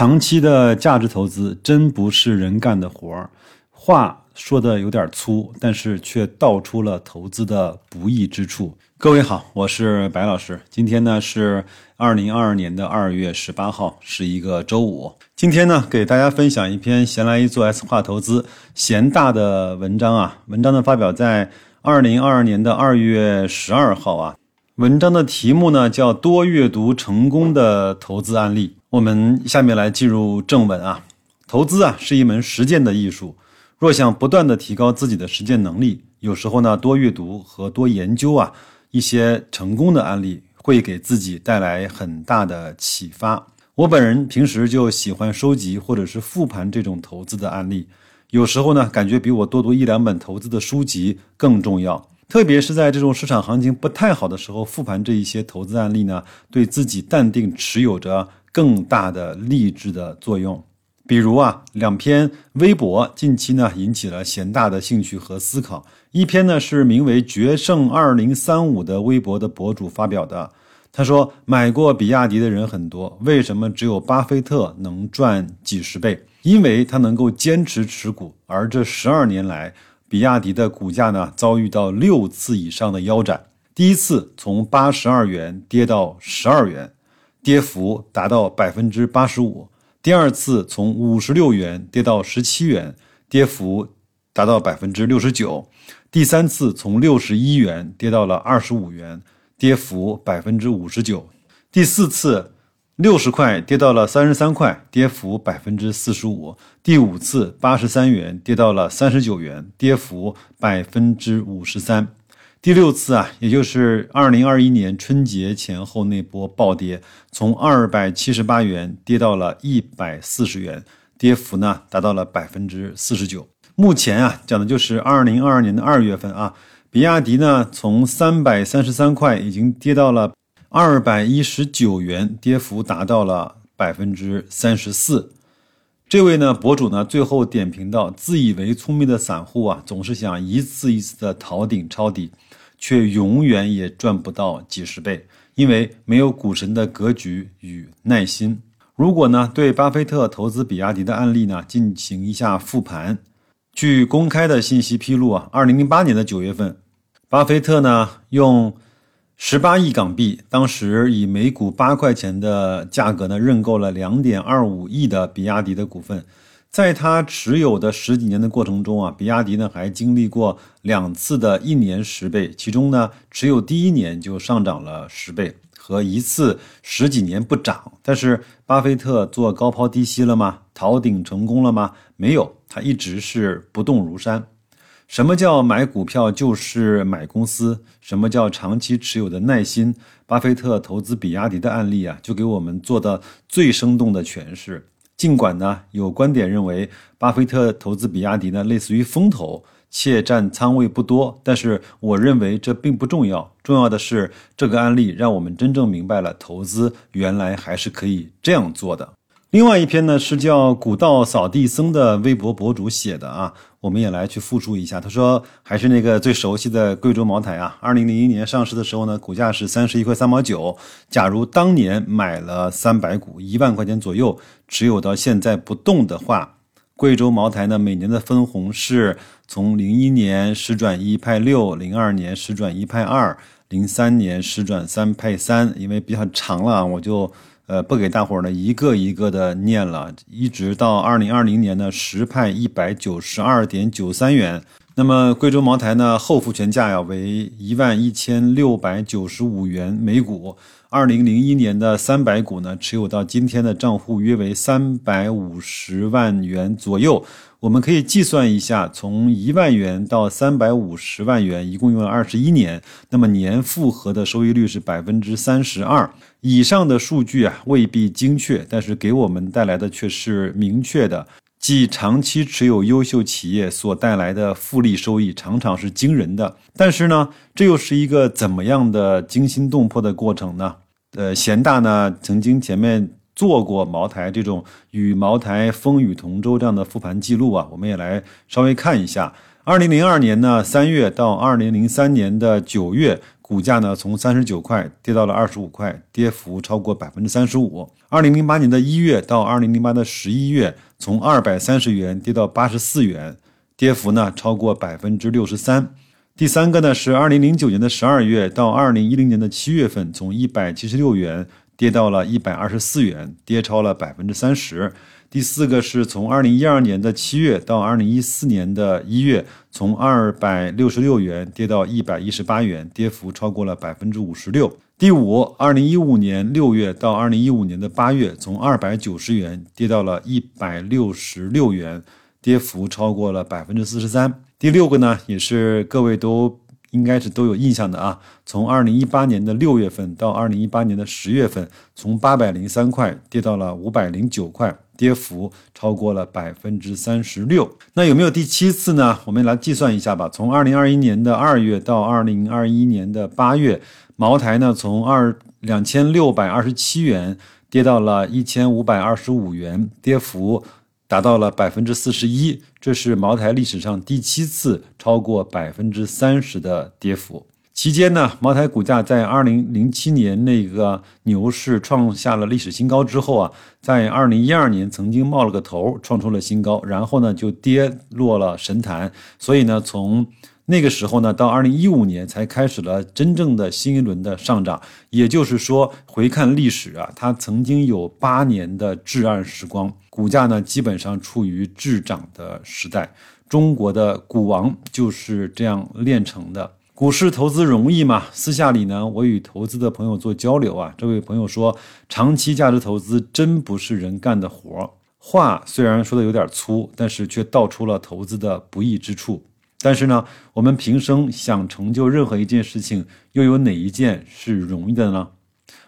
长期的价值投资真不是人干的活儿。话说的有点粗，但是却道出了投资的不易之处。各位好，我是白老师。今天呢是二零二二年的二月十八号，是一个周五。今天呢给大家分享一篇闲来一做 S 化投资闲大的文章啊。文章呢发表在二零二二年的二月十二号啊。文章的题目呢叫多阅读成功的投资案例。我们下面来进入正文啊。投资啊是一门实践的艺术。若想不断的提高自己的实践能力，有时候呢，多阅读和多研究啊一些成功的案例，会给自己带来很大的启发。我本人平时就喜欢收集或者是复盘这种投资的案例，有时候呢，感觉比我多读一两本投资的书籍更重要。特别是在这种市场行情不太好的时候，复盘这一些投资案例呢，对自己淡定持有着更大的励志的作用。比如啊，两篇微博近期呢引起了贤大的兴趣和思考。一篇呢是名为“决胜二零三五”的微博的博主发表的。他说：“买过比亚迪的人很多，为什么只有巴菲特能赚几十倍？因为他能够坚持持股。而这十二年来，比亚迪的股价呢遭遇到六次以上的腰斩。第一次从八十二元跌到十二元，跌幅达到百分之八十五。”第二次从五十六元跌到十七元，跌幅达到百分之六十九；第三次从六十一元跌到了二十五元，跌幅百分之五十九；第四次六十块跌到了三十三块，跌幅百分之四十五；第五次八十三元跌到了三十九元，跌幅百分之五十三。第六次啊，也就是二零二一年春节前后那波暴跌，从二百七十八元跌到了一百四十元，跌幅呢达到了百分之四十九。目前啊，讲的就是二零二二年的二月份啊，比亚迪呢从三百三十三块已经跌到了二百一十九元，跌幅达到了百分之三十四。这位呢博主呢最后点评到：自以为聪明的散户啊，总是想一次一次的逃顶抄底。却永远也赚不到几十倍，因为没有股神的格局与耐心。如果呢，对巴菲特投资比亚迪的案例呢进行一下复盘，据公开的信息披露啊，二零零八年的九月份，巴菲特呢用十八亿港币，当时以每股八块钱的价格呢认购了两点二五亿的比亚迪的股份。在他持有的十几年的过程中啊，比亚迪呢还经历过两次的一年十倍，其中呢持有第一年就上涨了十倍，和一次十几年不涨。但是巴菲特做高抛低吸了吗？逃顶成功了吗？没有，他一直是不动如山。什么叫买股票就是买公司？什么叫长期持有的耐心？巴菲特投资比亚迪的案例啊，就给我们做的最生动的诠释。尽管呢，有观点认为巴菲特投资比亚迪呢类似于风投，且占仓位不多，但是我认为这并不重要。重要的是这个案例让我们真正明白了投资原来还是可以这样做的。另外一篇呢是叫古道扫地僧的微博博主写的啊，我们也来去复述一下。他说还是那个最熟悉的贵州茅台啊，二零零一年上市的时候呢，股价是三十一块三毛九。假如当年买了三百股，一万块钱左右，持有到现在不动的话，贵州茅台呢每年的分红是从零一年十转一派六，零二年十转一派二，零三年十转三派三。因为比较长了，我就。呃，不给大伙儿呢一个一个的念了，一直到二零二零年呢，实派一百九十二点九三元。那么贵州茅台呢，后复权价呀为一万一千六百九十五元每股。二零零一年的三百股呢，持有到今天的账户约为三百五十万元左右。我们可以计算一下，从一万元到三百五十万元，一共用了二十一年，那么年复合的收益率是百分之三十二。以上的数据啊未必精确，但是给我们带来的却是明确的，即长期持有优秀企业所带来的复利收益常常是惊人的。但是呢，这又是一个怎么样的惊心动魄的过程呢？呃，贤大呢曾经前面。做过茅台这种与茅台风雨同舟这样的复盘记录啊，我们也来稍微看一下。二零零二年呢三月到二零零三年的九月，股价呢从三十九块跌到了二十五块，跌幅超过百分之三十五。二零零八年的一月到二零零八的十一月，从二百三十元跌到八十四元，跌幅呢超过百分之六十三。第三个呢是二零零九年的十二月到二零一零年的七月份，从一百七十六元跌到了一百二十四元，跌超了百分之三十。第四个是从二零一二年的七月到二零一四年的一月，从二百六十六元跌到一百一十八元，跌幅超过了百分之五十六。第五，二零一五年六月到二零一五年的八月，从二百九十元跌到了一百六十六元，跌幅超过了百分之四十三。第六个呢，也是各位都。应该是都有印象的啊！从二零一八年的六月份到二零一八年的十月份，从八百零三块跌到了五百零九块，跌幅超过了百分之三十六。那有没有第七次呢？我们来计算一下吧。从二零二一年的二月到二零二一年的八月，茅台呢从二两千六百二十七元跌到了一千五百二十五元，跌幅。达到了百分之四十一，这是茅台历史上第七次超过百分之三十的跌幅。期间呢，茅台股价在二零零七年那个牛市创下了历史新高之后啊，在二零一二年曾经冒了个头，创出了新高，然后呢就跌落了神坛。所以呢，从那个时候呢，到二零一五年才开始了真正的新一轮的上涨。也就是说，回看历史啊，它曾经有八年的至暗时光，股价呢基本上处于滞涨的时代。中国的股王就是这样炼成的。股市投资容易吗？私下里呢，我与投资的朋友做交流啊，这位朋友说，长期价值投资真不是人干的活儿。话虽然说的有点粗，但是却道出了投资的不易之处。但是呢，我们平生想成就任何一件事情，又有哪一件是容易的呢？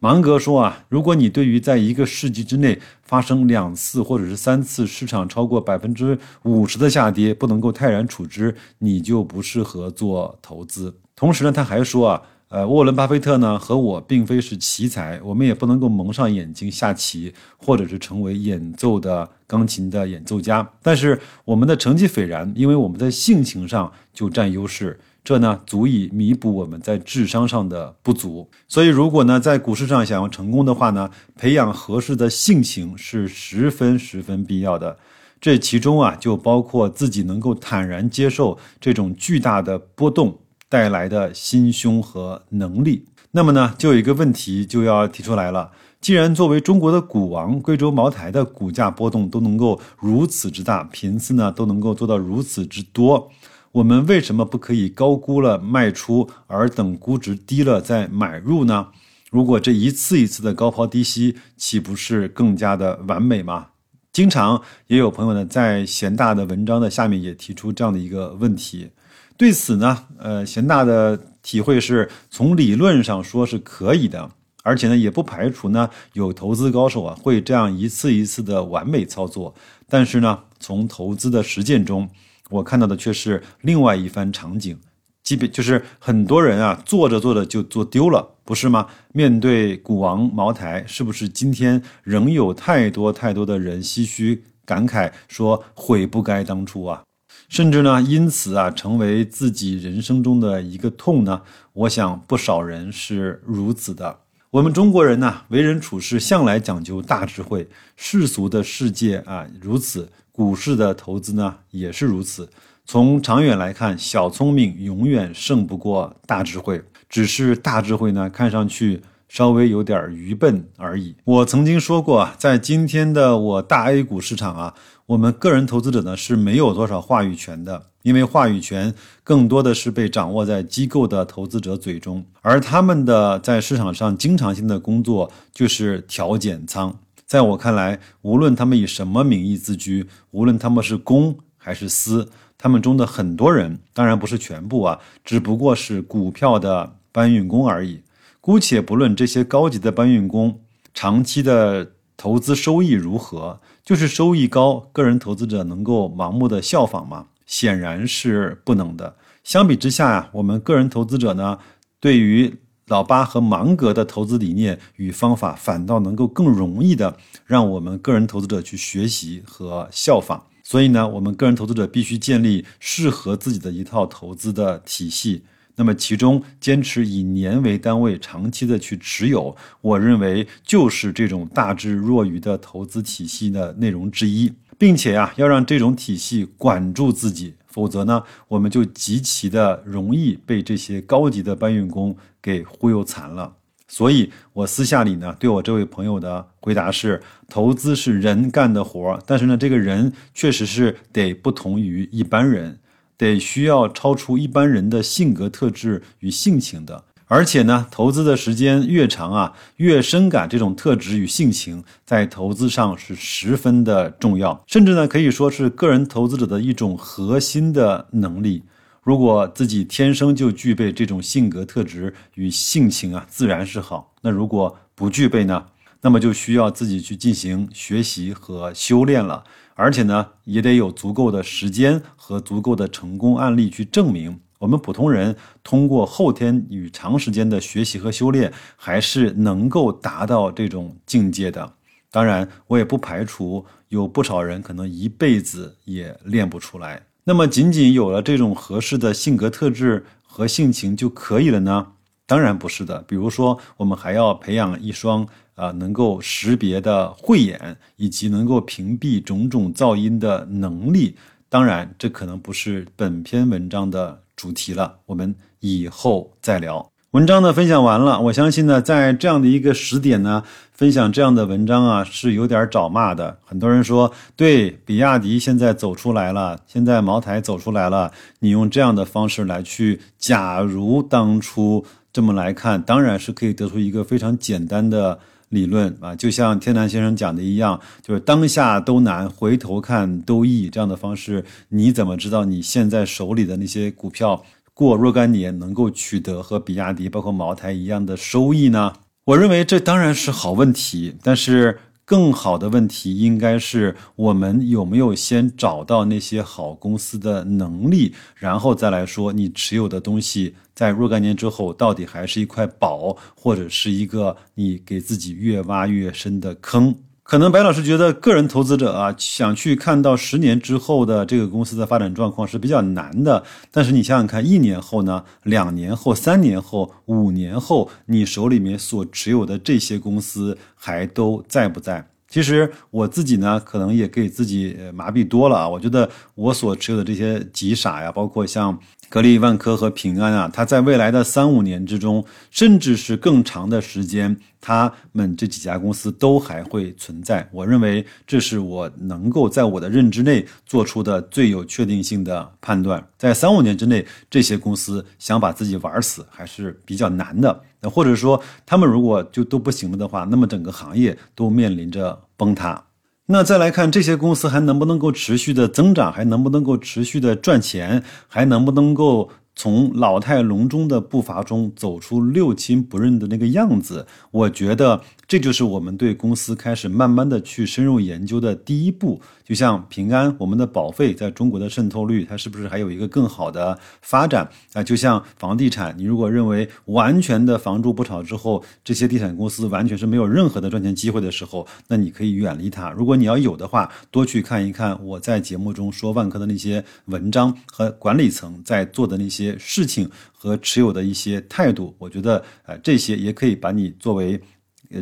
芒格说啊，如果你对于在一个世纪之内发生两次或者是三次市场超过百分之五十的下跌不能够泰然处之，你就不适合做投资。同时呢，他还说啊。呃，沃伦·巴菲特呢和我并非是奇才，我们也不能够蒙上眼睛下棋，或者是成为演奏的钢琴的演奏家。但是我们的成绩斐然，因为我们在性情上就占优势，这呢足以弥补我们在智商上的不足。所以，如果呢在股市上想要成功的话呢，培养合适的性情是十分十分必要的。这其中啊就包括自己能够坦然接受这种巨大的波动。带来的心胸和能力，那么呢，就有一个问题就要提出来了。既然作为中国的股王，贵州茅台的股价波动都能够如此之大，频次呢都能够做到如此之多，我们为什么不可以高估了卖出，而等估值低了再买入呢？如果这一次一次的高抛低吸，岂不是更加的完美吗？经常也有朋友呢在贤大的文章的下面也提出这样的一个问题。对此呢，呃，贤大的体会是从理论上说是可以的，而且呢，也不排除呢有投资高手啊会这样一次一次的完美操作。但是呢，从投资的实践中，我看到的却是另外一番场景，基本就是很多人啊做着做着就做丢了，不是吗？面对股王茅台，是不是今天仍有太多太多的人唏嘘感慨，说悔不该当初啊？甚至呢，因此啊，成为自己人生中的一个痛呢。我想不少人是如此的。我们中国人呢，为人处事向来讲究大智慧，世俗的世界啊如此，股市的投资呢也是如此。从长远来看，小聪明永远胜不过大智慧，只是大智慧呢，看上去稍微有点愚笨而已。我曾经说过，在今天的我大 A 股市场啊。我们个人投资者呢是没有多少话语权的，因为话语权更多的是被掌握在机构的投资者嘴中，而他们的在市场上经常性的工作就是调减仓。在我看来，无论他们以什么名义自居，无论他们是公还是私，他们中的很多人，当然不是全部啊，只不过是股票的搬运工而已。姑且不论这些高级的搬运工长期的投资收益如何。就是收益高，个人投资者能够盲目的效仿吗？显然是不能的。相比之下呀，我们个人投资者呢，对于老八和芒格的投资理念与方法，反倒能够更容易的让我们个人投资者去学习和效仿。所以呢，我们个人投资者必须建立适合自己的一套投资的体系。那么，其中坚持以年为单位长期的去持有，我认为就是这种大智若愚的投资体系的内容之一，并且呀，要让这种体系管住自己，否则呢，我们就极其的容易被这些高级的搬运工给忽悠残了。所以，我私下里呢，对我这位朋友的回答是：投资是人干的活儿，但是呢，这个人确实是得不同于一般人。得需要超出一般人的性格特质与性情的，而且呢，投资的时间越长啊，越深感这种特质与性情在投资上是十分的重要，甚至呢，可以说是个人投资者的一种核心的能力。如果自己天生就具备这种性格特质与性情啊，自然是好。那如果不具备呢，那么就需要自己去进行学习和修炼了。而且呢，也得有足够的时间和足够的成功案例去证明，我们普通人通过后天与长时间的学习和修炼，还是能够达到这种境界的。当然，我也不排除有不少人可能一辈子也练不出来。那么，仅仅有了这种合适的性格特质和性情就可以了呢？当然不是的。比如说，我们还要培养一双。啊，能够识别的慧眼，以及能够屏蔽种种噪音的能力，当然，这可能不是本篇文章的主题了，我们以后再聊。文章呢分享完了，我相信呢，在这样的一个时点呢，分享这样的文章啊，是有点找骂的。很多人说，对，比亚迪现在走出来了，现在茅台走出来了，你用这样的方式来去，假如当初这么来看，当然是可以得出一个非常简单的。理论啊，就像天南先生讲的一样，就是当下都难，回头看都易这样的方式。你怎么知道你现在手里的那些股票过若干年能够取得和比亚迪、包括茅台一样的收益呢？我认为这当然是好问题，但是。更好的问题应该是我们有没有先找到那些好公司的能力，然后再来说你持有的东西在若干年之后到底还是一块宝，或者是一个你给自己越挖越深的坑。可能白老师觉得个人投资者啊，想去看到十年之后的这个公司的发展状况是比较难的。但是你想想看，一年后呢，两年后、三年后、五年后，你手里面所持有的这些公司还都在不在？其实我自己呢，可能也给自己麻痹多了啊。我觉得我所持有的这些急傻呀，包括像。格力、万科和平安啊，它在未来的三五年之中，甚至是更长的时间，他们这几家公司都还会存在。我认为这是我能够在我的认知内做出的最有确定性的判断。在三五年之内，这些公司想把自己玩死还是比较难的。那或者说，他们如果就都不行了的话，那么整个行业都面临着崩塌。那再来看这些公司还能不能够持续的增长，还能不能够持续的赚钱，还能不能够？从老态龙钟的步伐中走出六亲不认的那个样子，我觉得这就是我们对公司开始慢慢的去深入研究的第一步。就像平安，我们的保费在中国的渗透率，它是不是还有一个更好的发展？啊，就像房地产，你如果认为完全的房住不炒之后，这些地产公司完全是没有任何的赚钱机会的时候，那你可以远离它。如果你要有的话，多去看一看我在节目中说万科的那些文章和管理层在做的那些。事情和持有的一些态度，我觉得呃这些也可以把你作为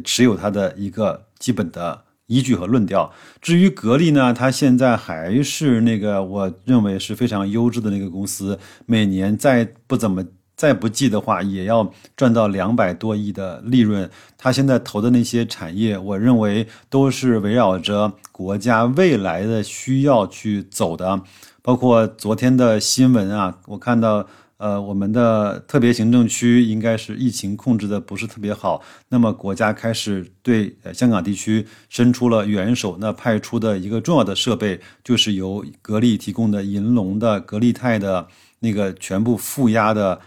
持有它的一个基本的依据和论调。至于格力呢，它现在还是那个我认为是非常优质的那个公司，每年再不怎么再不济的话，也要赚到两百多亿的利润。它现在投的那些产业，我认为都是围绕着国家未来的需要去走的。包括昨天的新闻啊，我看到，呃，我们的特别行政区应该是疫情控制的不是特别好，那么国家开始对香港地区伸出了援手，那派出的一个重要的设备就是由格力提供的银龙的格力泰的那个全部负压的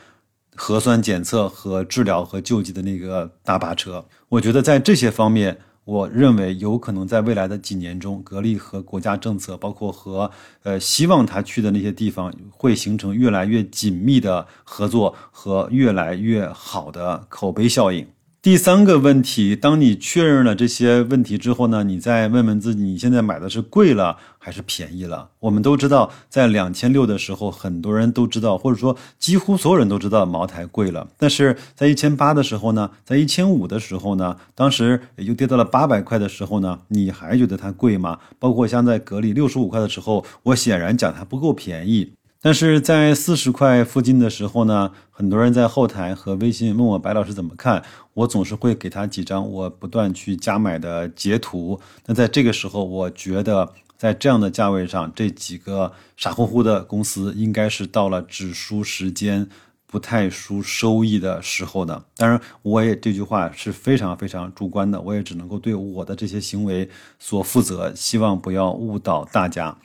核酸检测和治疗和救济的那个大巴车，我觉得在这些方面。我认为有可能在未来的几年中，格力和国家政策，包括和呃希望他去的那些地方，会形成越来越紧密的合作和越来越好的口碑效应。第三个问题，当你确认了这些问题之后呢，你再问问自己，你现在买的是贵了还是便宜了？我们都知道，在两千六的时候，很多人都知道，或者说几乎所有人都知道茅台贵了。但是在一千八的时候呢，在一千五的时候呢，当时也就跌到了八百块的时候呢，你还觉得它贵吗？包括像在格力六十五块的时候，我显然讲它不够便宜。但是在四十块附近的时候呢，很多人在后台和微信问我白老师怎么看，我总是会给他几张我不断去加买的截图。那在这个时候，我觉得在这样的价位上，这几个傻乎乎的公司应该是到了只输时间不太输收益的时候的。当然，我也这句话是非常非常主观的，我也只能够对我的这些行为所负责，希望不要误导大家。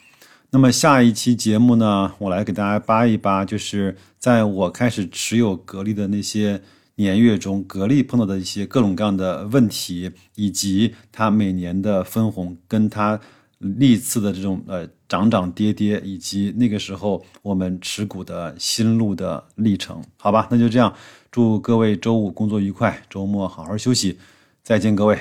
那么下一期节目呢，我来给大家扒一扒，就是在我开始持有格力的那些年月中，格力碰到的一些各种各样的问题，以及它每年的分红，跟它历次的这种呃涨涨跌跌，以及那个时候我们持股的心路的历程。好吧，那就这样，祝各位周五工作愉快，周末好好休息，再见各位。